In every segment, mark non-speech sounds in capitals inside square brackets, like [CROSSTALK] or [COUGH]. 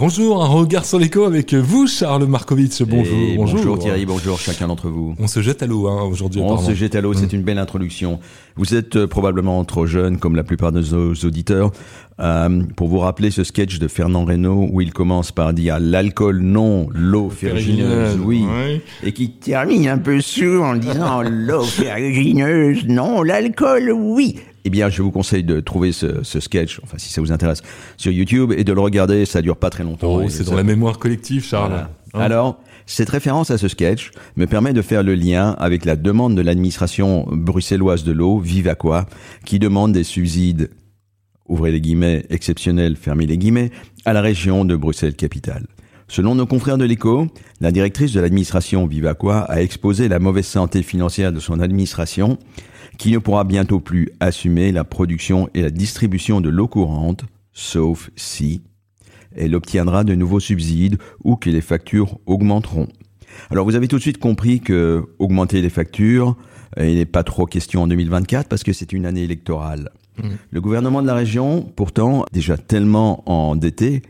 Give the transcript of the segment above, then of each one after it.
Bonjour, un regard sur l'écho avec vous, Charles Markovitch. Bonjour, bonjour. Bonjour Thierry, bonjour chacun d'entre vous. On se jette à l'eau hein, aujourd'hui. On se jette à l'eau, c'est mm. une belle introduction. Vous êtes euh, probablement trop jeune, comme la plupart de nos auditeurs, euh, pour vous rappeler ce sketch de Fernand Reynaud où il commence par dire l'alcool non, l'eau ferrugineuse oui, et qui termine un peu sourd en disant [LAUGHS] l'eau ferrugineuse non, l'alcool oui eh bien, je vous conseille de trouver ce, sketch, enfin si ça vous intéresse, sur YouTube et de le regarder. Ça dure pas très longtemps. Oh, c'est dans la mémoire collective, Charles. Hein Alors, cette référence à ce sketch me permet de faire le lien avec la demande de l'administration bruxelloise de l'eau, Vivaqua, qui demande des subsides, ouvrez les guillemets, exceptionnels, fermez les guillemets, à la région de Bruxelles-Capitale. Selon nos confrères de l'écho, la directrice de l'administration Vivaqua a exposé la mauvaise santé financière de son administration qui ne pourra bientôt plus assumer la production et la distribution de l'eau courante, sauf si elle obtiendra de nouveaux subsides ou que les factures augmenteront. Alors vous avez tout de suite compris que augmenter les factures, euh, il n'est pas trop question en 2024 parce que c'est une année électorale. Mmh. Le gouvernement de la région, pourtant, déjà tellement endetté,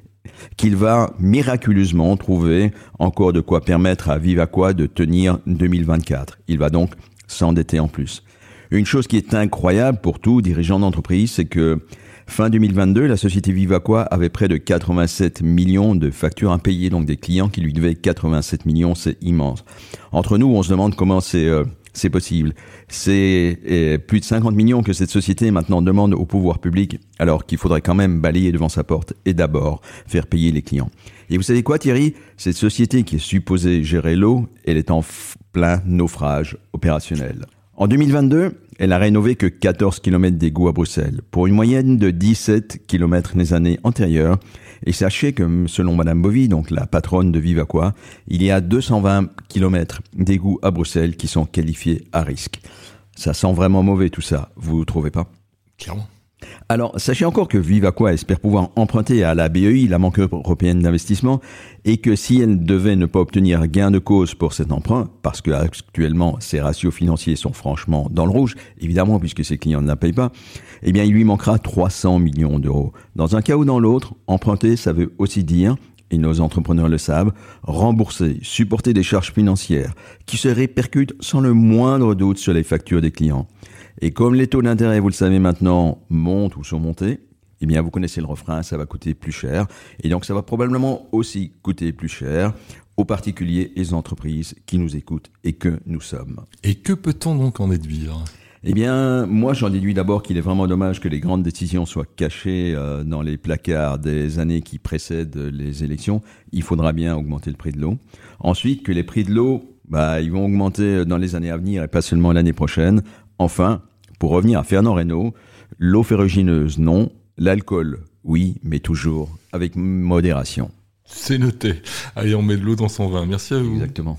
qu'il va miraculeusement trouver encore de quoi permettre à Vivaqua de tenir 2024. Il va donc s'endetter en plus. Une chose qui est incroyable pour tout dirigeant d'entreprise, c'est que fin 2022, la société Vivaqua avait près de 87 millions de factures impayées, donc des clients qui lui devaient 87 millions, c'est immense. Entre nous, on se demande comment c'est euh, c'est possible. C'est euh, plus de 50 millions que cette société maintenant demande au pouvoir public, alors qu'il faudrait quand même balayer devant sa porte et d'abord faire payer les clients. Et vous savez quoi, Thierry? Cette société qui est supposée gérer l'eau, elle est en plein naufrage opérationnel. En 2022, elle a rénové que 14 km d'égouts à Bruxelles, pour une moyenne de 17 km les années antérieures. Et sachez que, selon Madame Bovy, donc la patronne de Vivaqua, il y a 220 km d'égouts à Bruxelles qui sont qualifiés à risque. Ça sent vraiment mauvais tout ça, vous trouvez pas? Clairement. Alors, sachez encore que Vivaqua espère pouvoir emprunter à la BEI, la Banque européenne d'investissement, et que si elle devait ne pas obtenir gain de cause pour cet emprunt, parce que actuellement ses ratios financiers sont franchement dans le rouge, évidemment puisque ses clients ne la payent pas, eh bien il lui manquera 300 millions d'euros. Dans un cas ou dans l'autre, emprunter, ça veut aussi dire et nos entrepreneurs le savent, rembourser, supporter des charges financières qui se répercutent sans le moindre doute sur les factures des clients. Et comme les taux d'intérêt, vous le savez maintenant, montent ou sont montés, eh bien, vous connaissez le refrain, ça va coûter plus cher. Et donc, ça va probablement aussi coûter plus cher aux particuliers et aux entreprises qui nous écoutent et que nous sommes. Et que peut-on donc en déduire? Eh bien, moi, j'en déduis d'abord qu'il est vraiment dommage que les grandes décisions soient cachées euh, dans les placards des années qui précèdent les élections. Il faudra bien augmenter le prix de l'eau. Ensuite, que les prix de l'eau, bah, ils vont augmenter dans les années à venir et pas seulement l'année prochaine. Enfin, pour revenir à Fernand Reynaud, l'eau ferrugineuse, non. L'alcool, oui, mais toujours avec modération. C'est noté. Allez, on met de l'eau dans son vin. Merci à vous. Exactement.